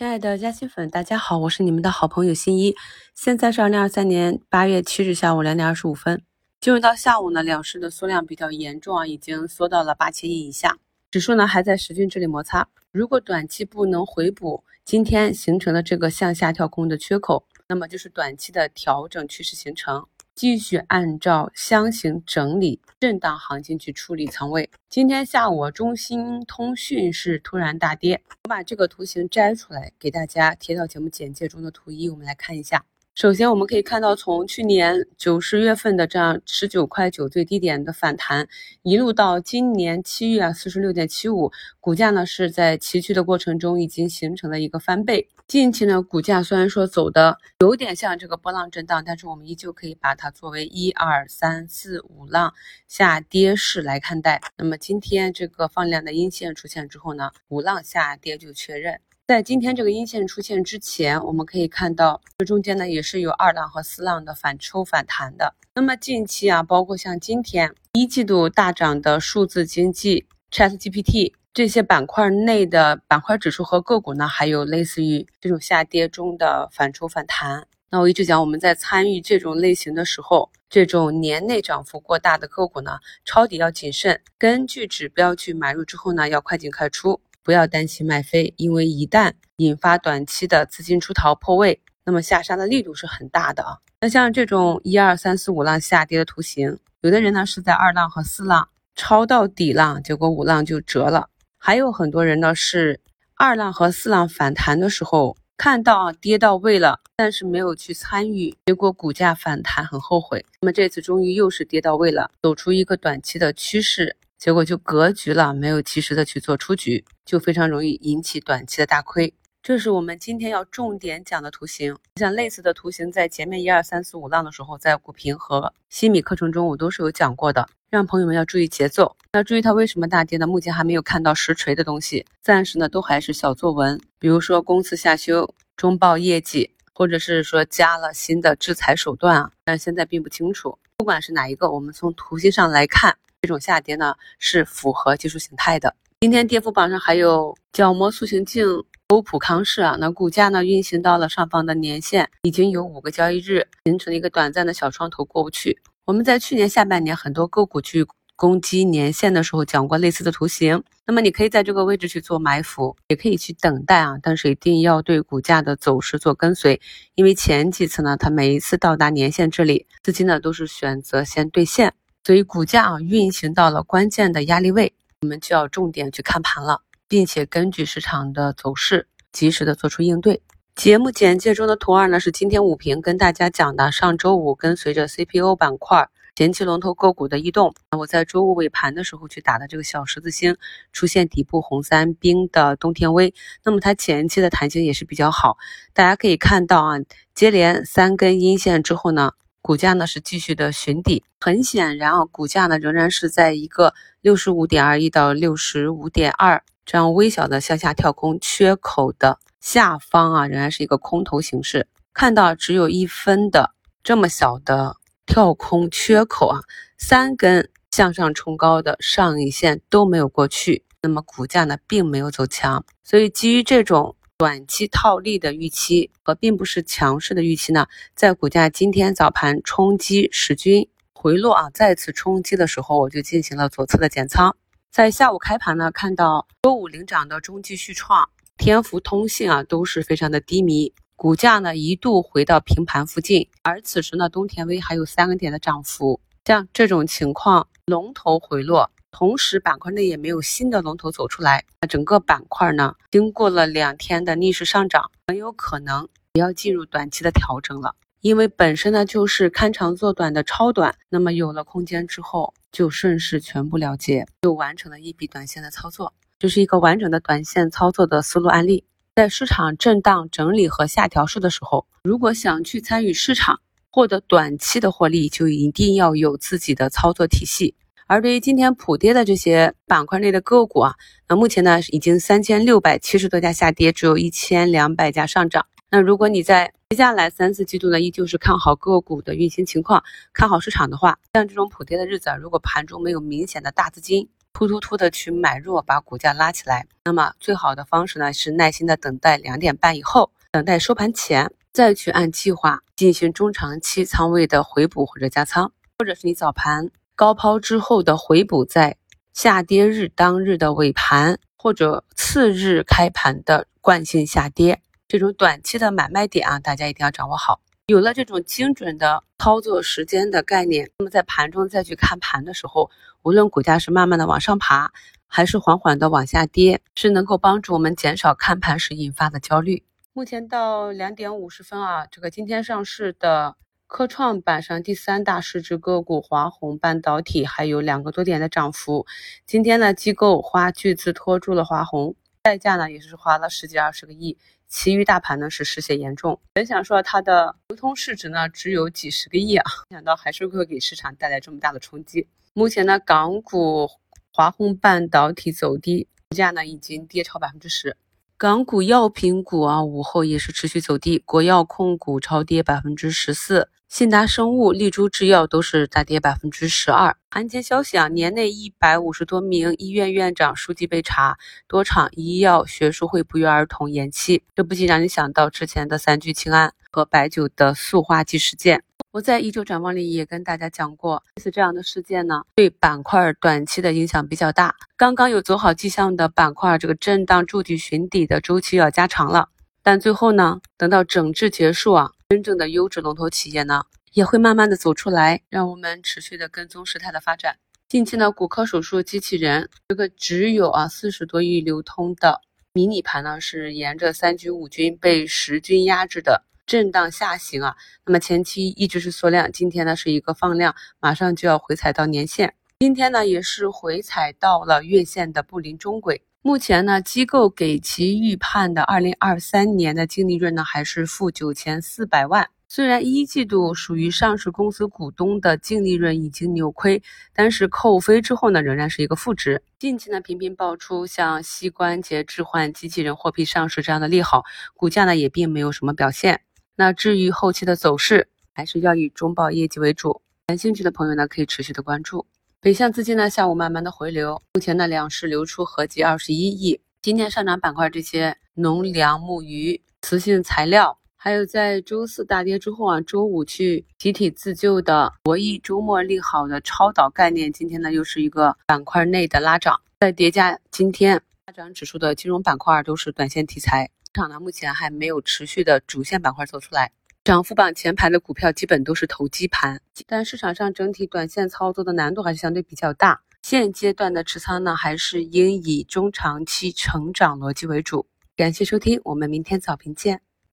亲爱的嘉兴粉，大家好，我是你们的好朋友新一。现在是二零二三年八月七日下午两点二十五分。进入到下午呢，两市的缩量比较严重啊，已经缩到了八千亿以下，指数呢还在十均这里摩擦。如果短期不能回补今天形成的这个向下跳空的缺口，那么就是短期的调整趋势形成。继续按照箱型整理震荡行情去处理仓位。今天下午，中兴通讯是突然大跌，我把这个图形摘出来给大家贴到节目简介中的图一，我们来看一下。首先，我们可以看到，从去年九十月份的这样十九块九最低点的反弹，一路到今年七月啊四十六点七五，股价呢是在崎岖的过程中已经形成了一个翻倍。近期呢，股价虽然说走的有点像这个波浪震荡，但是我们依旧可以把它作为一二三四五浪下跌式来看待。那么今天这个放量的阴线出现之后呢，五浪下跌就确认。在今天这个阴线出现之前，我们可以看到这中间呢也是有二浪和四浪的反抽反弹的。那么近期啊，包括像今天一季度大涨的数字经济、ChatGPT 这些板块内的板块指数和个股呢，还有类似于这种下跌中的反抽反弹。那我一直讲，我们在参与这种类型的时候，这种年内涨幅过大的个股呢，抄底要谨慎，根据指标去买入之后呢，要快进快出。不要担心卖飞，因为一旦引发短期的资金出逃破位，那么下杀的力度是很大的啊。那像这种一二三四五浪下跌的图形，有的人呢是在二浪和四浪抄到底浪，结果五浪就折了；还有很多人呢是二浪和四浪反弹的时候看到啊跌到位了，但是没有去参与，结果股价反弹很后悔。那么这次终于又是跌到位了，走出一个短期的趋势。结果就格局了，没有及时的去做出局，就非常容易引起短期的大亏。这是我们今天要重点讲的图形。像类似的图形，在前面一二三四五浪的时候，在股评和西米课程中，我都是有讲过的，让朋友们要注意节奏。那注意它为什么大跌呢？目前还没有看到实锤的东西，暂时呢都还是小作文。比如说公司下修中报业绩，或者是说加了新的制裁手段啊，但现在并不清楚。不管是哪一个，我们从图形上来看。这种下跌呢是符合技术形态的。今天跌幅榜上还有角膜塑形镜欧普康视啊，那股价呢运行到了上方的年线，已经有五个交易日形成了一个短暂的小窗头过不去。我们在去年下半年很多个股去攻击年线的时候讲过类似的图形，那么你可以在这个位置去做埋伏，也可以去等待啊，但是一定要对股价的走势做跟随，因为前几次呢，它每一次到达年线这里，资金呢都是选择先兑现。所以股价啊运行到了关键的压力位，我们就要重点去看盘了，并且根据市场的走势及时的做出应对。节目简介中的图二呢是今天午评跟大家讲的，上周五跟随着 CPU 板块前期龙头个股的异动，我在周五尾盘的时候去打的这个小十字星出现底部红三兵的东天威，那么它前期的弹性也是比较好，大家可以看到啊，接连三根阴线之后呢。股价呢是继续的寻底，很显然啊，股价呢仍然是在一个六十五点二一到六十五点二这样微小的向下跳空缺口的下方啊，仍然是一个空头形式。看到只有一分的这么小的跳空缺口啊，三根向上冲高的上影线都没有过去，那么股价呢并没有走强，所以基于这种。短期套利的预期和并不是强势的预期呢，在股价今天早盘冲击十均回落啊，再次冲击的时候，我就进行了左侧的减仓。在下午开盘呢，看到周五领涨的中继续创、天福通信啊，都是非常的低迷，股价呢一度回到平盘附近，而此时呢，东田威还有三个点的涨幅，像这种情况，龙头回落。同时，板块内也没有新的龙头走出来，那整个板块呢，经过了两天的逆势上涨，很有可能也要进入短期的调整了。因为本身呢就是看长做短的超短，那么有了空间之后，就顺势全部了结，就完成了一笔短线的操作，就是一个完整的短线操作的思路案例。在市场震荡整理和下调市的时候，如果想去参与市场，获得短期的获利，就一定要有自己的操作体系。而对于今天普跌的这些板块内的个股啊，那目前呢已经三千六百七十多家下跌，只有一千两百家上涨。那如果你在接下来三四季度呢，依旧是看好个股的运行情况，看好市场的话，像这种普跌的日子啊，如果盘中没有明显的大资金突突突的去买入，把股价拉起来。那么最好的方式呢，是耐心的等待两点半以后，等待收盘前，再去按计划进行中长期仓位的回补或者加仓，或者是你早盘高抛之后的回补，在下跌日当日的尾盘或者次日开盘的惯性下跌，这种短期的买卖点啊，大家一定要掌握好。有了这种精准的操作时间的概念，那么在盘中再去看盘的时候，无论股价是慢慢的往上爬，还是缓缓的往下跌，是能够帮助我们减少看盘时引发的焦虑。目前到两点五十分啊，这个今天上市的科创板上第三大市值个股华虹半导体还有两个多点的涨幅。今天呢，机构花巨资拖住了华虹，代价呢也是花了十几二十个亿。其余大盘呢是失血严重，本想说它的流通市值呢只有几十个亿啊，没想到还是会给市场带来这么大的冲击。目前呢，港股华虹半导体走低，股价呢已经跌超百分之十。港股药品股啊，午后也是持续走低，国药控股超跌百分之十四。信达生物、丽珠制药都是大跌百分之十二。盘前消息啊，年内一百五十多名医院院长书记被查，多场医药学术会不约而同延期。这不禁让你想到之前的三聚氰胺和白酒的塑化剂事件。我在一周展望里也跟大家讲过，类似这样的事件呢，对板块短期的影响比较大。刚刚有走好迹象的板块，这个震荡筑底寻底的周期要加长了。但最后呢，等到整治结束啊。真正的优质龙头企业呢，也会慢慢的走出来，让我们持续的跟踪事态的发展。近期呢，骨科手术机器人这个只有啊四十多亿流通的迷你盘呢，是沿着三军五军被十军压制的震荡下行啊。那么前期一直是缩量，今天呢是一个放量，马上就要回踩到年线。今天呢也是回踩到了月线的布林中轨。目前呢，机构给其预判的二零二三年的净利润呢，还是负九千四百万。虽然一季度属于上市公司股东的净利润已经扭亏，但是扣非之后呢，仍然是一个负值。近期呢，频频爆出像膝关节置换机器人获批上市这样的利好，股价呢也并没有什么表现。那至于后期的走势，还是要以中报业绩为主。感兴趣的朋友呢，可以持续的关注。北向资金呢，下午慢慢的回流，目前呢两市流出合计二十一亿。今天上涨板块这些农粮牧渔、磁性材料，还有在周四大跌之后啊，周五去集体自救的博弈周末利好的超导概念，今天呢又是一个板块内的拉涨。在叠加今天大涨指数的金融板块都是短线题材，市场呢目前还没有持续的主线板块走出来。涨幅榜前排的股票基本都是投机盘，但市场上整体短线操作的难度还是相对比较大。现阶段的持仓呢，还是应以中长期成长逻辑为主。感谢收听，我们明天早评见。